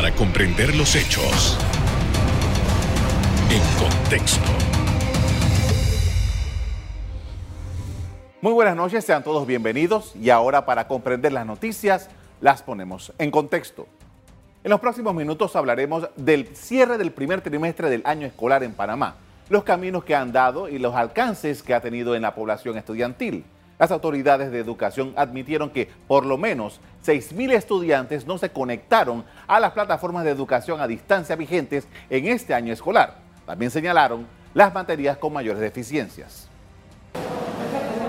para comprender los hechos en contexto. Muy buenas noches, sean todos bienvenidos y ahora para comprender las noticias las ponemos en contexto. En los próximos minutos hablaremos del cierre del primer trimestre del año escolar en Panamá, los caminos que han dado y los alcances que ha tenido en la población estudiantil. Las autoridades de educación admitieron que por lo menos 6.000 estudiantes no se conectaron a las plataformas de educación a distancia vigentes en este año escolar. También señalaron las materias con mayores deficiencias.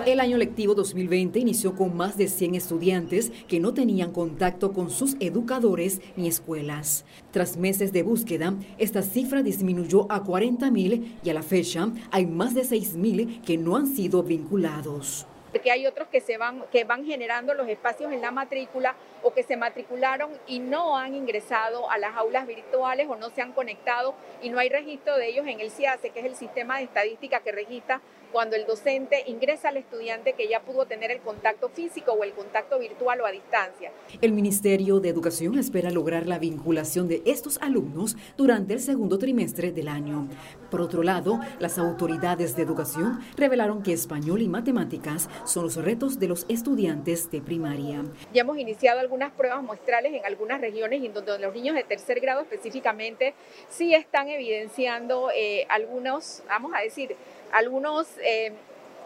El año lectivo 2020 inició con más de 100 estudiantes que no tenían contacto con sus educadores ni escuelas. Tras meses de búsqueda, esta cifra disminuyó a 40.000 y a la fecha hay más de 6.000 que no han sido vinculados porque hay otros que se van que van generando los espacios en la matrícula o que se matricularon y no han ingresado a las aulas virtuales o no se han conectado y no hay registro de ellos en el CIACE, que es el sistema de estadística que registra cuando el docente ingresa al estudiante que ya pudo tener el contacto físico o el contacto virtual o a distancia. El Ministerio de Educación espera lograr la vinculación de estos alumnos durante el segundo trimestre del año. Por otro lado, las autoridades de educación revelaron que español y matemáticas son los retos de los estudiantes de primaria. Ya hemos iniciado algunas pruebas muestrales en algunas regiones en donde los niños de tercer grado específicamente sí están evidenciando eh, algunos, vamos a decir, algunos, eh,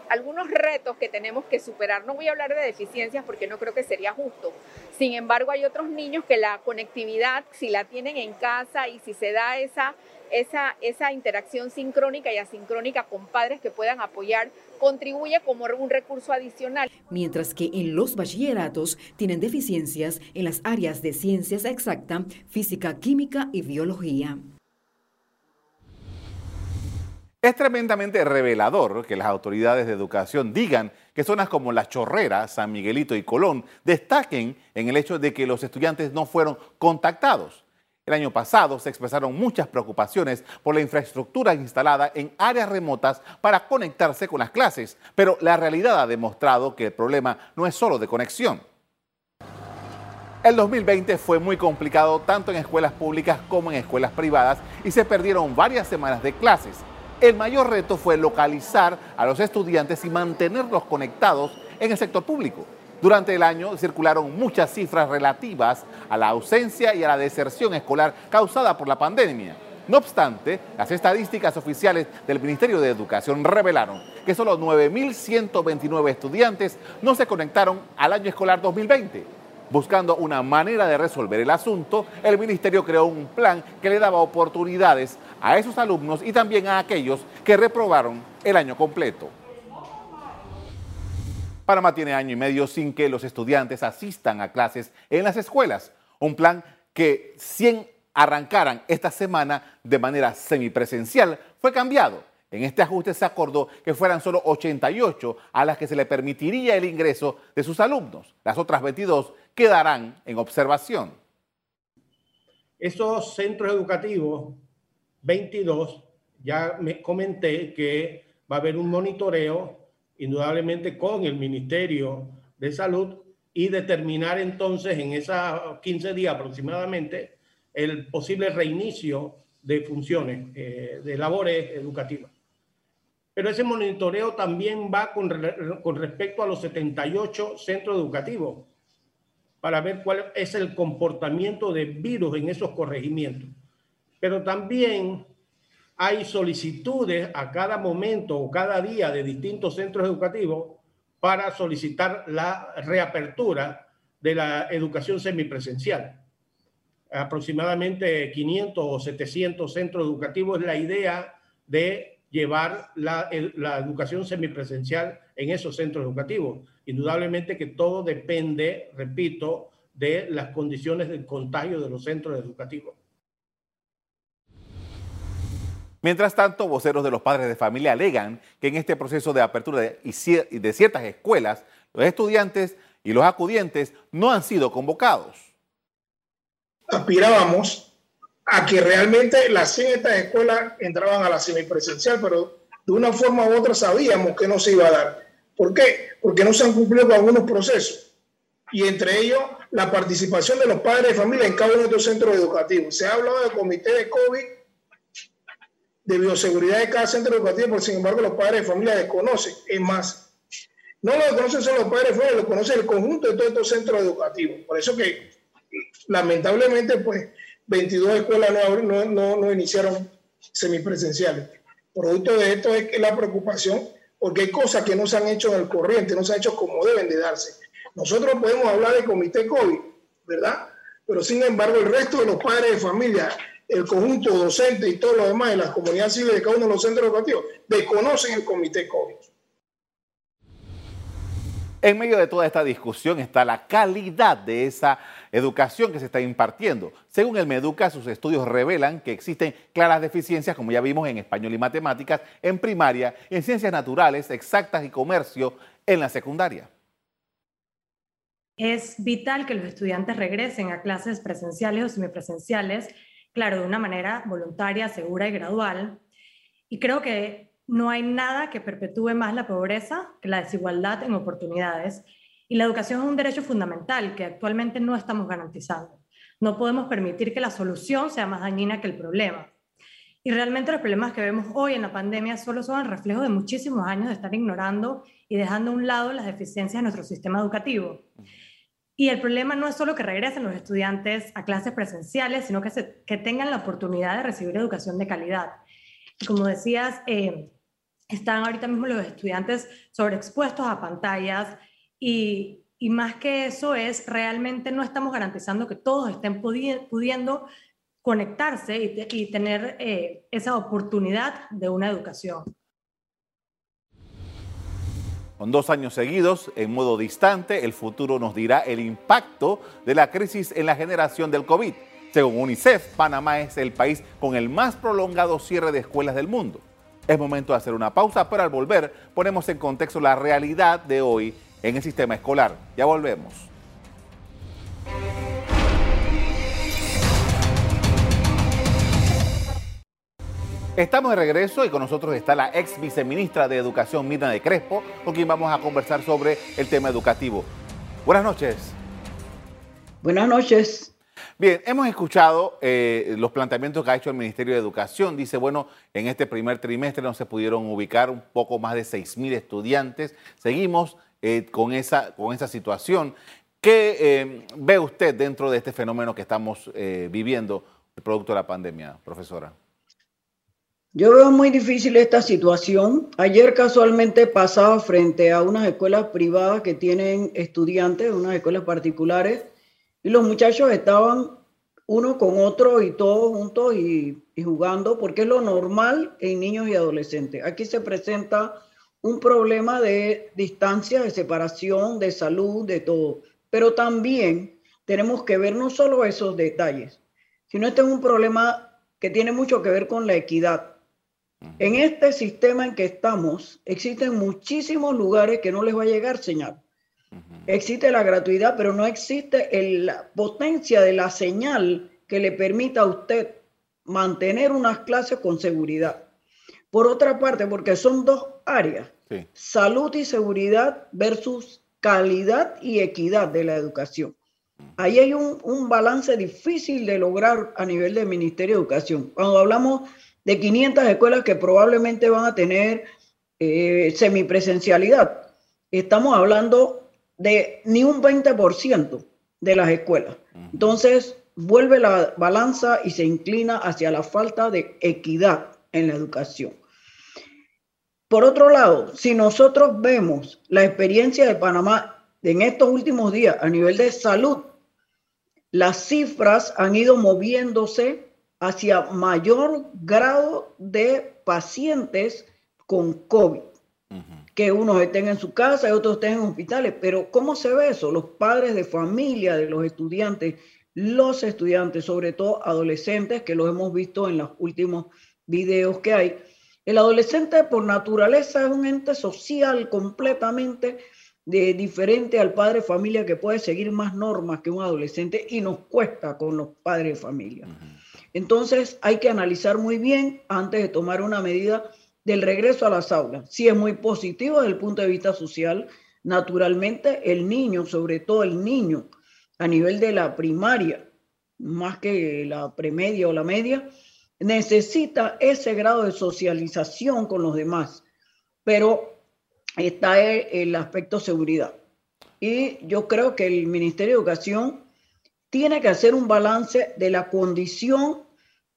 algunos retos que tenemos que superar. No voy a hablar de deficiencias porque no creo que sería justo. Sin embargo, hay otros niños que la conectividad, si la tienen en casa y si se da esa, esa, esa interacción sincrónica y asincrónica con padres que puedan apoyar, contribuye como un recurso adicional. Mientras que en los bachilleratos tienen deficiencias en las áreas de ciencias exacta, física, química y biología. Es tremendamente revelador que las autoridades de educación digan que zonas como La Chorrera, San Miguelito y Colón destaquen en el hecho de que los estudiantes no fueron contactados. El año pasado se expresaron muchas preocupaciones por la infraestructura instalada en áreas remotas para conectarse con las clases, pero la realidad ha demostrado que el problema no es solo de conexión. El 2020 fue muy complicado tanto en escuelas públicas como en escuelas privadas y se perdieron varias semanas de clases. El mayor reto fue localizar a los estudiantes y mantenerlos conectados en el sector público. Durante el año circularon muchas cifras relativas a la ausencia y a la deserción escolar causada por la pandemia. No obstante, las estadísticas oficiales del Ministerio de Educación revelaron que solo 9.129 estudiantes no se conectaron al año escolar 2020. Buscando una manera de resolver el asunto, el ministerio creó un plan que le daba oportunidades a esos alumnos y también a aquellos que reprobaron el año completo. Panamá tiene año y medio sin que los estudiantes asistan a clases en las escuelas. Un plan que 100 arrancaran esta semana de manera semipresencial fue cambiado. En este ajuste se acordó que fueran solo 88 a las que se le permitiría el ingreso de sus alumnos. Las otras 22 quedarán en observación. Estos centros educativos 22, ya me comenté que va a haber un monitoreo, indudablemente con el Ministerio de Salud, y determinar entonces en esos 15 días aproximadamente el posible reinicio de funciones, eh, de labores educativas. Pero ese monitoreo también va con, con respecto a los 78 centros educativos para ver cuál es el comportamiento de virus en esos corregimientos pero también hay solicitudes a cada momento o cada día de distintos centros educativos para solicitar la reapertura de la educación semipresencial. Aproximadamente 500 o 700 centros educativos es la idea de llevar la, educación semipresencial en esos centros educativos. Indudablemente que todo depende, repito, de las condiciones del contagio de los centros educativos. Mientras tanto, voceros de los padres de familia alegan que en este proceso de apertura de, ciertas escuelas, los estudiantes y los acudientes no han sido convocados. Aspirábamos a que realmente las 100 estas escuelas entraban a la semipresencial, pero de una forma u otra sabíamos que no se iba a dar. ¿Por qué? Porque no se han cumplido con algunos procesos. Y entre ellos, la participación de los padres de familia en cada uno de estos centros educativos. Se ha hablado del comité de COVID, de bioseguridad de cada centro educativo, pero sin embargo los padres de familia desconocen. Es más, no lo desconocen solo los padres de familia, lo conocen el conjunto de todos estos centros educativos. Por eso que lamentablemente, pues 22 escuelas no, no, no iniciaron semipresenciales. Producto de esto es que la preocupación, porque hay cosas que no se han hecho en el corriente, no se han hecho como deben de darse. Nosotros podemos hablar de comité COVID, ¿verdad? Pero sin embargo, el resto de los padres de familia, el conjunto docente y todo lo demás en las comunidades civiles de cada uno de los centros educativos desconocen el comité COVID. En medio de toda esta discusión está la calidad de esa educación que se está impartiendo. Según el Meduca, sus estudios revelan que existen claras deficiencias, como ya vimos en español y matemáticas, en primaria, en ciencias naturales, exactas y comercio en la secundaria. Es vital que los estudiantes regresen a clases presenciales o semipresenciales, claro, de una manera voluntaria, segura y gradual. Y creo que no hay nada que perpetúe más la pobreza que la desigualdad en oportunidades. Y la educación es un derecho fundamental que actualmente no estamos garantizando. No podemos permitir que la solución sea más dañina que el problema. Y realmente los problemas que vemos hoy en la pandemia solo son el reflejo de muchísimos años de estar ignorando y dejando a un lado las deficiencias de nuestro sistema educativo. Y el problema no es solo que regresen los estudiantes a clases presenciales, sino que, tengan la oportunidad de recibir educación de calidad. Como decías, eh, están ahorita mismo los estudiantes sobreexpuestos a pantallas y, más que eso es, realmente no estamos garantizando que todos estén pudiendo conectarse y, y tener eh, esa oportunidad de una educación. Con dos años seguidos, en modo distante, el futuro nos dirá el impacto de la crisis en la generación del COVID. Según UNICEF, Panamá es el país con el más prolongado cierre de escuelas del mundo. Es momento de hacer una pausa, pero al volver ponemos en contexto la realidad de hoy en el sistema escolar. Ya volvemos. Estamos de regreso y con nosotros está la ex viceministra de Educación, Mirna de Crespo, con quien vamos a conversar sobre el tema educativo. Buenas noches. Buenas noches. Bien, hemos escuchado eh, los planteamientos que ha hecho el Ministerio de Educación. Dice, bueno, en este primer trimestre no se pudieron ubicar un poco más de 6.000 estudiantes. Seguimos eh, con, esa, con esa situación. ¿Qué eh, ve usted dentro de este fenómeno que estamos viviendo, producto de la pandemia, profesora? Yo veo muy difícil esta situación. Ayer casualmente pasaba frente a unas escuelas privadas que tienen estudiantes, unas escuelas particulares, y los muchachos estaban uno con otro y todos juntos y, y jugando, porque es lo normal en niños y adolescentes. Aquí se presenta un problema de distancia, de separación, de salud, de todo. Pero también tenemos que ver no solo esos detalles, sino este es un problema que tiene mucho que ver con la equidad en este sistema en que estamos, existen muchísimos lugares que no les va a llegar señal. Existe la gratuidad, pero no existe la potencia de la señal que le permita a usted mantener unas clases con seguridad. Por otra parte, porque son dos áreas, salud y seguridad versus calidad y equidad de la educación. Ahí hay un, un balance difícil de lograr a nivel del Ministerio de Educación. Cuando hablamos de 500 escuelas que probablemente van a tener eh, semipresencialidad. Estamos hablando de ni un 20% de las escuelas. Entonces, vuelve la balanza y se inclina hacia la falta de equidad en la educación. Por otro lado, si nosotros vemos la experiencia de Panamá en estos últimos días a nivel de salud, las cifras han ido moviéndose hacia mayor grado de pacientes con COVID. Que unos estén en su casa y otros estén en hospitales. Pero ¿cómo se ve eso? Los padres de familia de los estudiantes, los estudiantes, sobre todo adolescentes, que los hemos visto en los últimos videos que hay. El adolescente por naturaleza es un ente social completamente de, diferente al padre de familia que puede seguir más normas que un adolescente y nos cuesta con los padres de familia. Entonces hay que analizar muy bien antes de tomar una medida del regreso a las aulas. Si es muy positivo desde el punto de vista social, naturalmente el niño, sobre todo el niño a nivel de la primaria, más que la premedia o la media, necesita ese grado de socialización con los demás, pero está el aspecto seguridad. Y yo creo que el Ministerio de Educación tiene que hacer un balance de la condición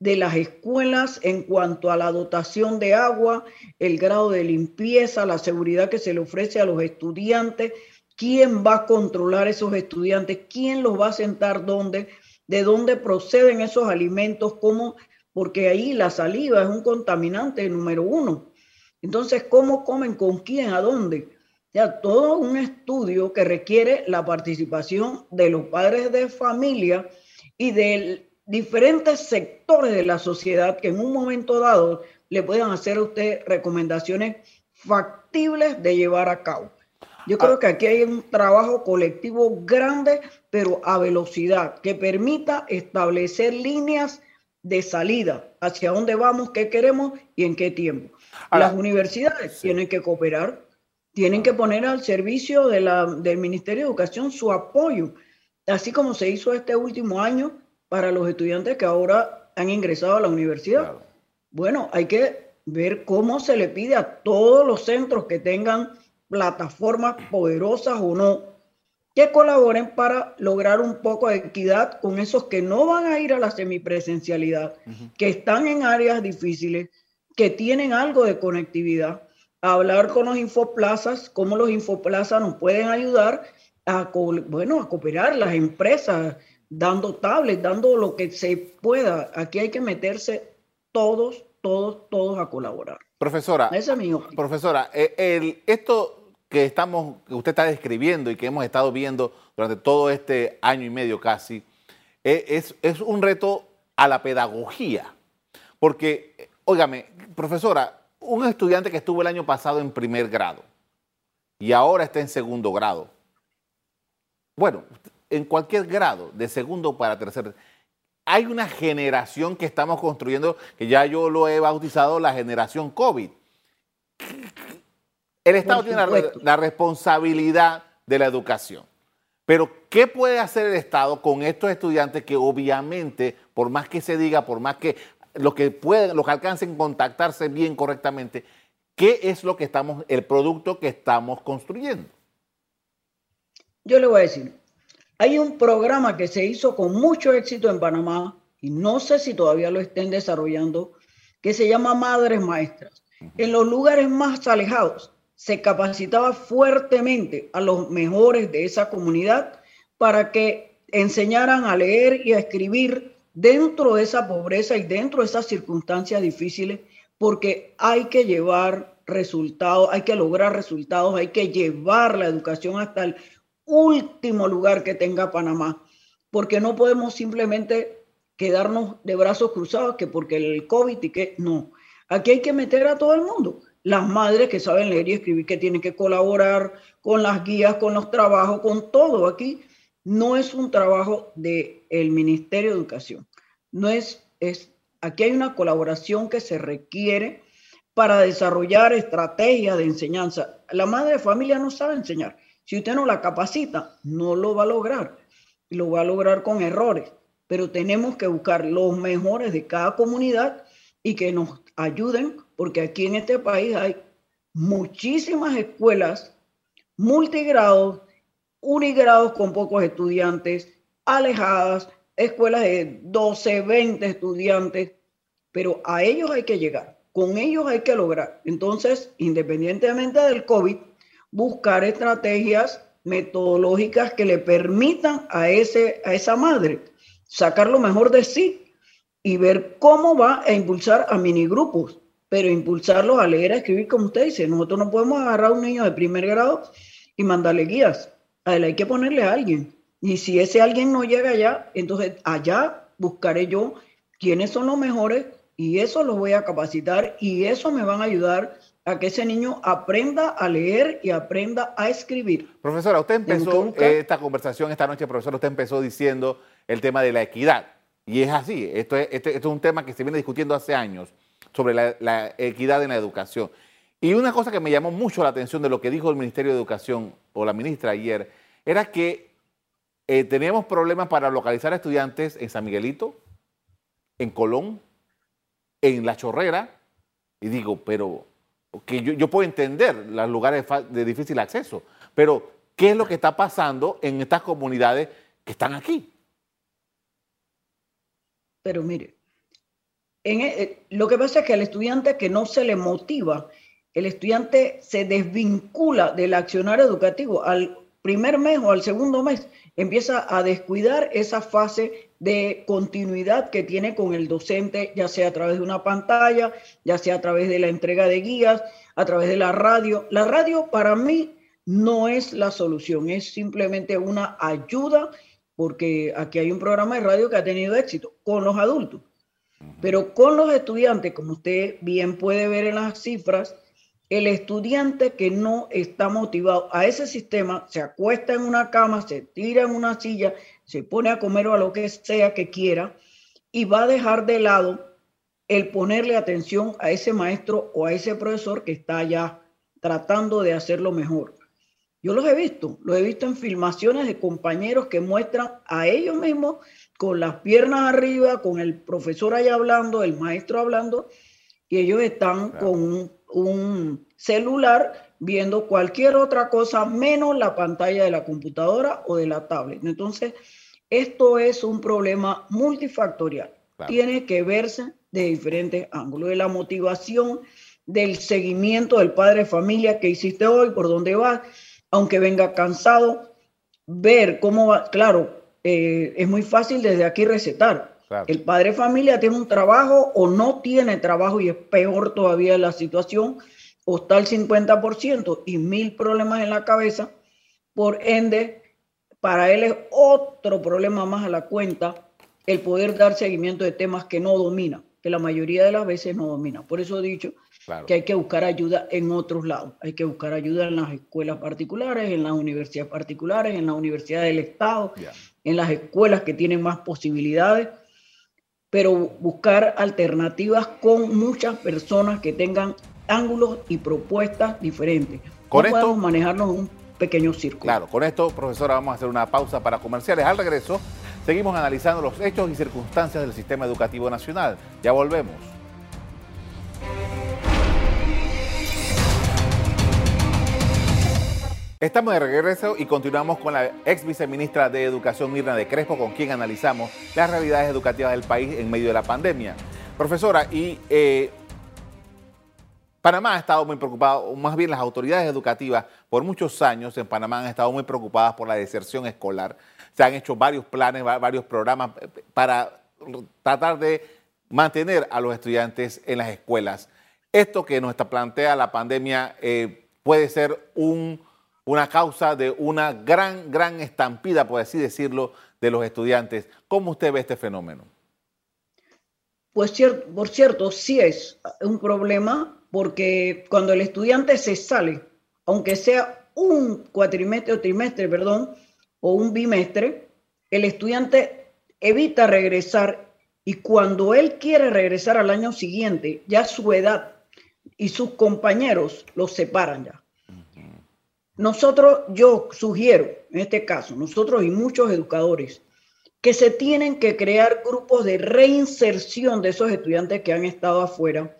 de las escuelas en cuanto a la dotación de agua, el grado de limpieza, la seguridad que se le ofrece a los estudiantes, quién va a controlar esos estudiantes, quién los va a sentar dónde, de dónde proceden esos alimentos, cómo, porque ahí la saliva es un contaminante número uno. Entonces, ¿cómo comen? ¿Con quién? ¿A dónde? Ya, todo un estudio que requiere la participación de los padres de familia y de diferentes sectores de la sociedad que en un momento dado le puedan hacer a usted recomendaciones factibles de llevar a cabo. Yo creo ah. que aquí hay un trabajo colectivo grande, pero a velocidad, que permita establecer líneas de salida hacia dónde vamos, qué queremos y en qué tiempo. Las universidades tienen que cooperar, tienen que poner al servicio de la, del Ministerio de Educación su apoyo, así como se hizo este último año para los estudiantes que ahora han ingresado a la universidad. Bueno, hay que ver cómo se le pide a todos los centros que tengan plataformas poderosas o no, que colaboren para lograr un poco de equidad con esos que no van a ir a la semipresencialidad, que están en áreas difíciles, que tienen algo de conectividad, hablar con los infoplazas, cómo los infoplazas nos pueden ayudar a, bueno, a cooperar las empresas, dando tablets, dando lo que se pueda. Aquí hay que meterse todos, todos, todos a colaborar. Profesora, es mi profesora, eh, el, esto que estamos, que usted está describiendo y que hemos estado viendo durante todo este año y medio casi, eh, es, es un reto a la pedagogía. Porque, óigame, profesora, un estudiante que estuvo el año pasado en primer grado y ahora está en segundo grado. Bueno, en cualquier grado, de segundo para tercer. Hay una generación que estamos construyendo, que ya yo lo he bautizado la generación COVID. El Estado tiene la, responsabilidad de la educación. Pero, ¿qué puede hacer el Estado con estos estudiantes que obviamente, por más que se diga, por más que los que pueden, los que alcancen contactarse bien correctamente, qué es lo que estamos, el producto que estamos construyendo? Yo le voy a decir, hay un programa que se hizo con mucho éxito en Panamá y no sé si todavía lo estén desarrollando, que se llama Madres Maestras. En los lugares más alejados se capacitaba fuertemente a los mejores de esa comunidad para que enseñaran a leer y a escribir dentro de esa pobreza y dentro de esas circunstancias difíciles, porque hay que llevar resultados, hay que lograr resultados, hay que llevar la educación hasta el último lugar que tenga Panamá, porque no podemos simplemente quedarnos de brazos cruzados que porque el COVID y que no. Aquí hay que meter a todo el mundo. Las madres que saben leer y escribir, que tienen que colaborar con las guías, con los trabajos, con todo. Aquí no es un trabajo del el Ministerio de Educación. No es, es, aquí hay una colaboración que se requiere para desarrollar estrategias de enseñanza. La madre de familia no sabe enseñar si usted no la capacita, no lo va a lograr. Lo va a lograr con errores. Pero tenemos que buscar los mejores de cada comunidad y que nos ayuden, porque aquí en este país hay muchísimas escuelas multigrados, unigrados con pocos estudiantes, alejadas, escuelas de 12, 20 estudiantes, pero a ellos hay que llegar, con ellos hay que lograr. Entonces, independientemente del COVID, buscar estrategias metodológicas que le permitan a, ese, a esa madre sacar lo mejor de sí y ver cómo va a impulsar a minigrupos, pero impulsarlos a leer, a escribir, como usted dice. Nosotros no podemos agarrar a un niño de primer grado y mandarle guías. A él hay que ponerle a alguien. Y si ese alguien no llega allá, entonces allá buscaré yo quiénes son los mejores y eso los voy a capacitar y eso me van a ayudar a que ese niño aprenda a leer y aprenda a escribir. Profesora, usted empezó esta conversación esta noche, profesor, usted empezó diciendo el tema de la equidad. Y es así, esto es, este, es un tema que se viene discutiendo hace años sobre la, la, equidad en la educación. Y una cosa que me llamó mucho la atención de lo que dijo el Ministerio de Educación o la ministra ayer, era que eh, teníamos problemas para localizar estudiantes en San Miguelito, en Colón, en La Chorrera, y digo, pero que yo, puedo entender los lugares de difícil acceso, pero ¿qué es lo que está pasando en estas comunidades que están aquí? Pero mire, e, eh, lo que pasa es que al estudiante que no se le motiva, el estudiante se desvincula del accionario educativo al primer mes o al segundo mes, empieza a descuidar esa fase de continuidad que tiene con el docente, ya sea a través de una pantalla, ya sea a través de la entrega de guías, a través de la radio. La radio para mí no es la solución, es simplemente una ayuda, porque aquí hay un programa de radio que ha tenido éxito con los adultos, pero con los estudiantes, como usted bien puede ver en las cifras, el estudiante que no está motivado a ese sistema se acuesta en una cama, se tira en una silla, se pone a comer o a lo que sea que quiera y va a dejar de lado el ponerle atención a ese maestro o a ese profesor que está allá tratando de hacerlo mejor. Yo los he visto, los he visto en filmaciones de compañeros que muestran a ellos mismos con las piernas arriba, con el profesor allá hablando, el maestro hablando, y ellos están con un un celular viendo cualquier otra cosa menos la pantalla de la computadora o de la tablet. Entonces, esto es un problema multifactorial. Tiene que verse de diferentes ángulos, de la motivación, del seguimiento del padre de familia que hiciste hoy, por dónde va, aunque venga cansado, ver cómo va. Claro, eh, es muy fácil desde aquí recetar, el padre de familia tiene un trabajo o no tiene trabajo y es peor todavía la situación, o está al 50% y mil problemas en la cabeza. Por ende, para él es otro problema más a la cuenta el poder dar seguimiento de temas que no domina, que la mayoría de las veces no domina. Por eso he dicho que hay que buscar ayuda en otros lados. Hay que buscar ayuda en las escuelas particulares, en las universidades particulares, en las universidades del Estado, en las escuelas que tienen más posibilidades pero buscar alternativas con muchas personas que tengan ángulos y propuestas diferentes. Con esto podemos manejarnos un pequeño círculo. Claro, con esto, profesora, vamos a hacer una pausa para comerciales. Al regreso, seguimos analizando los hechos y circunstancias del sistema educativo nacional. Ya volvemos. Estamos de regreso y continuamos con la ex viceministra de Educación, Mirna de Crespo, con quien analizamos las realidades educativas del país en medio de la pandemia. Profesora, y eh, Panamá ha estado muy preocupado, o más bien las autoridades educativas, por muchos años en Panamá han estado muy preocupadas por la deserción escolar. Se han hecho varios planes, varios programas eh, para tratar de mantener a los estudiantes en las escuelas. Esto que nos plantea la pandemia eh, puede ser un una causa de una gran, gran estampida, por así decirlo, de los estudiantes. ¿Cómo usted ve este fenómeno? Pues por cierto, sí es un problema porque cuando el estudiante se sale, aunque sea un cuatrimestre o trimestre, perdón, o un bimestre, el estudiante evita regresar y cuando él quiere regresar al año siguiente, ya su edad y sus compañeros los separan ya. Nosotros, yo sugiero, en este caso, nosotros y muchos educadores, que se tienen que crear grupos de reinserción de esos estudiantes que han estado afuera,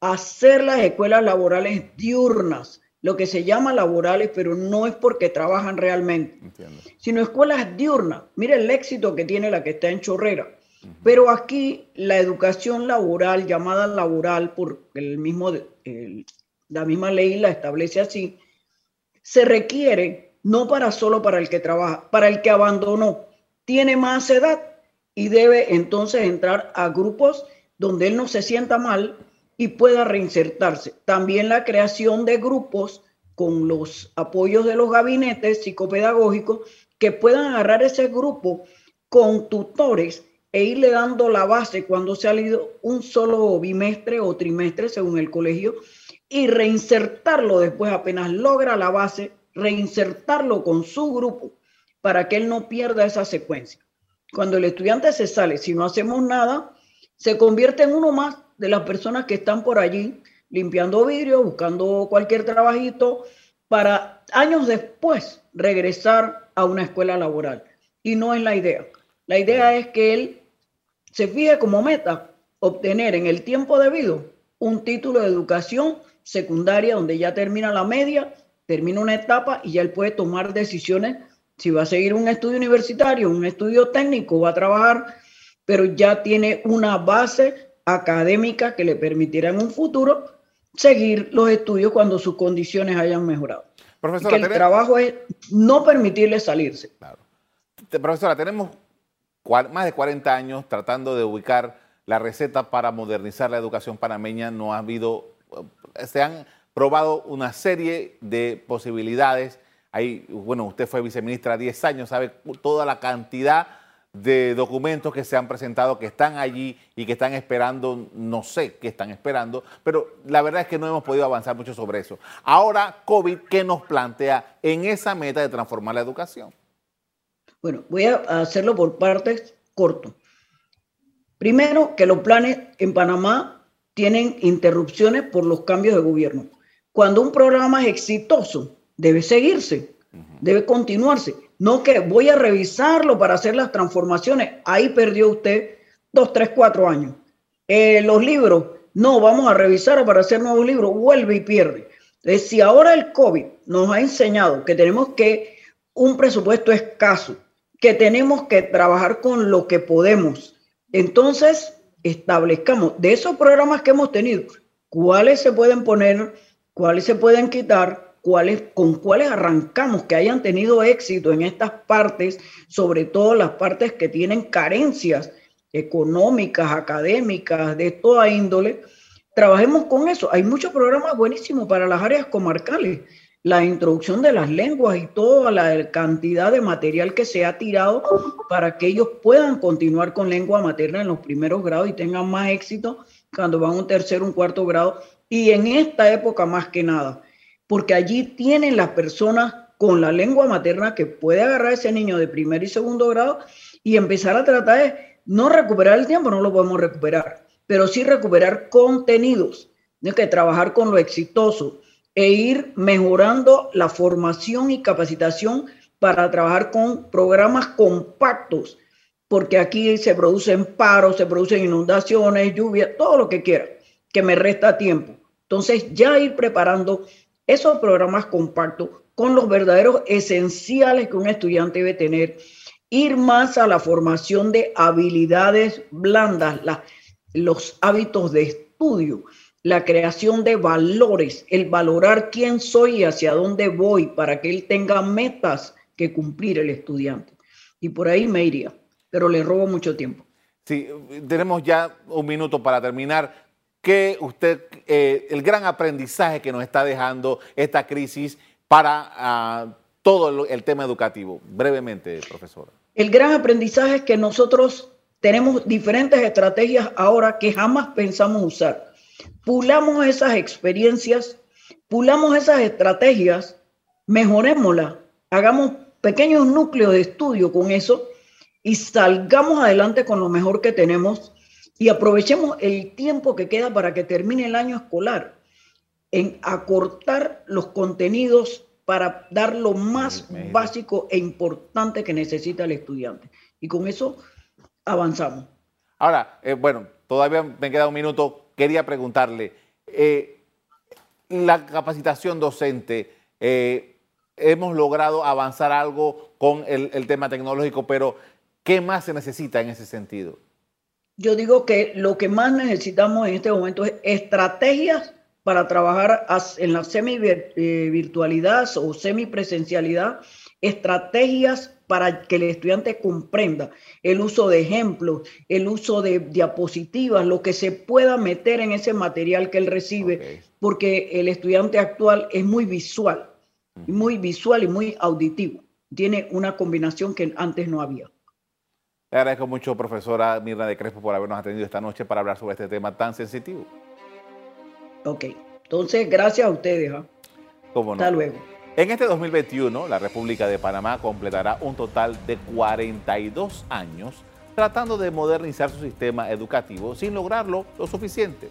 hacer las escuelas laborales diurnas, lo que se llama laborales, pero no es porque trabajan realmente, sino escuelas diurnas. Mire el éxito que tiene la que está en Chorrera. Pero aquí la educación laboral, llamada laboral, por el mismo, la misma ley la establece así, se requiere no para solo para el que trabaja, para el que abandonó, tiene más edad y debe entonces entrar a grupos donde él no se sienta mal y pueda reinsertarse. También la creación de grupos con los apoyos de los gabinetes psicopedagógicos que puedan agarrar ese grupo con tutores e irle dando la base cuando se ha ido un solo bimestre o trimestre según el colegio y reinsertarlo después apenas logra la base, reinsertarlo con su grupo para que él no pierda esa secuencia. Cuando el estudiante se sale, si no hacemos nada, se convierte en uno más de las personas que están por allí limpiando vidrio, buscando cualquier trabajito, para años después regresar a una escuela laboral. y no es la idea. La idea es que él se fije como meta obtener en el tiempo debido un título de educación secundaria donde ya termina la media, termina una etapa y ya él puede tomar decisiones si va a seguir un estudio universitario, un estudio técnico, va a trabajar, pero ya tiene una base académica que le permitirá en un futuro seguir los estudios cuando sus condiciones hayan mejorado. Profesora, el trabajo es no permitirle salirse. Profesora, tenemos más de 40 años tratando de ubicar la receta para modernizar la educación panameña. No ha habido, se han probado una serie de posibilidades. Ahí, bueno, usted fue viceministra 10 años, sabe toda la cantidad de documentos que se han presentado, que están allí y que están esperando, no sé qué están esperando, pero la verdad es que no hemos podido avanzar mucho sobre eso. Ahora, COVID, ¿qué nos plantea en esa meta de transformar la educación? Bueno, voy a hacerlo por partes corto. Primero, que los planes en Panamá tienen interrupciones por los cambios de gobierno. Cuando un programa es exitoso, debe seguirse, debe continuarse no que voy a revisarlo para hacer las transformaciones. Ahí perdió usted dos, tres, cuatro años. Eh, los libros, no, vamos a revisar para hacer nuevos libros. Vuelve y pierde. Entonces, si ahora el COVID nos ha enseñado que tenemos que un presupuesto escaso, que tenemos que trabajar con lo que podemos, entonces establezcamos de esos programas que hemos tenido, cuáles se pueden poner, cuáles se pueden quitar, con cuáles arrancamos que hayan tenido éxito en estas partes, sobre todo las partes que tienen carencias económicas, académicas, de toda índole, trabajemos con eso. Hay muchos programas buenísimos para las áreas comarcales. La introducción de las lenguas y toda la cantidad de material que se ha tirado para que ellos puedan continuar con lengua materna en los primeros grados y tengan más éxito cuando van a un tercer, un cuarto grado. Y en esta época más que nada, porque allí tienen las personas con la lengua materna que puede agarrar ese niño de primer y segundo grado y empezar a tratar de no recuperar el tiempo, no lo podemos recuperar, pero sí recuperar contenidos, de que trabajar con lo exitoso e ir mejorando la formación y capacitación para trabajar con programas compactos, porque aquí se producen paros, se producen inundaciones, lluvia, todo lo que quiera, que me resta tiempo. Entonces, ya ir preparando esos programas compactos con los verdaderos esenciales que un estudiante debe tener, ir más a la formación de habilidades blandas, los hábitos de estudio, la creación de valores, el valorar quién soy y hacia dónde voy para que él tenga metas que cumplir el estudiante. Y por ahí me iría, pero le robo mucho tiempo. Sí, tenemos ya un minuto para terminar que usted, eh, el gran aprendizaje que nos está dejando esta crisis para ah, todo el, tema educativo? Brevemente, profesora. El gran aprendizaje es que nosotros tenemos diferentes estrategias ahora que jamás pensamos usar. Pulamos esas experiencias, pulamos esas estrategias, mejorémoslas, hagamos pequeños núcleos de estudio con eso y salgamos adelante con lo mejor que tenemos y aprovechemos el tiempo que queda para que termine el año escolar en acortar los contenidos para dar lo más básico e importante que necesita el estudiante. Y con eso avanzamos. Ahora, eh, bueno, todavía me queda un minuto. Quería preguntarle, eh, la capacitación docente, eh, hemos logrado avanzar algo con el tema tecnológico, pero ¿qué más se necesita en ese sentido? yo digo que lo que más necesitamos en este momento es estrategias para trabajar en la semi-virtualidad o semipresencialidad, estrategias para que el estudiante comprenda el uso de ejemplos, el uso de diapositivas, lo que se pueda meter en ese material que él recibe, porque el estudiante actual es muy visual, muy visual y muy auditivo. Tiene una combinación que antes no había. Le agradezco mucho, profesora Mirna de Crespo, por habernos atendido esta noche para hablar sobre este tema tan sensitivo. Ok, entonces gracias a ustedes. ¿ah? Hasta luego. En este 2021, la República de Panamá completará un total de 42 años tratando de modernizar su sistema educativo sin lograrlo lo suficiente.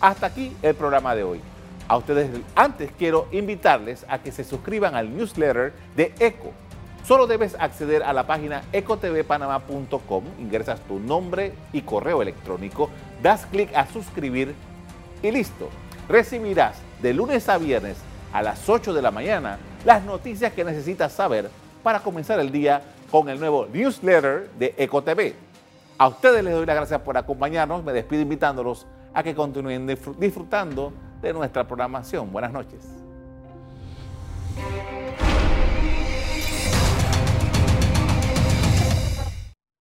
Hasta aquí el programa de hoy. A ustedes antes quiero invitarles a que se suscriban al newsletter de ECO Solo debes acceder a la página ecotvpanamá.com, ingresas tu nombre y correo electrónico, das clic a suscribir y listo. Recibirás de lunes a viernes a las 8 de la mañana las noticias que necesitas saber para comenzar el día con el nuevo newsletter de EcoTV. A ustedes les doy las gracias por acompañarnos. Me despido invitándolos a que continúen disfrutando de nuestra programación. Buenas noches.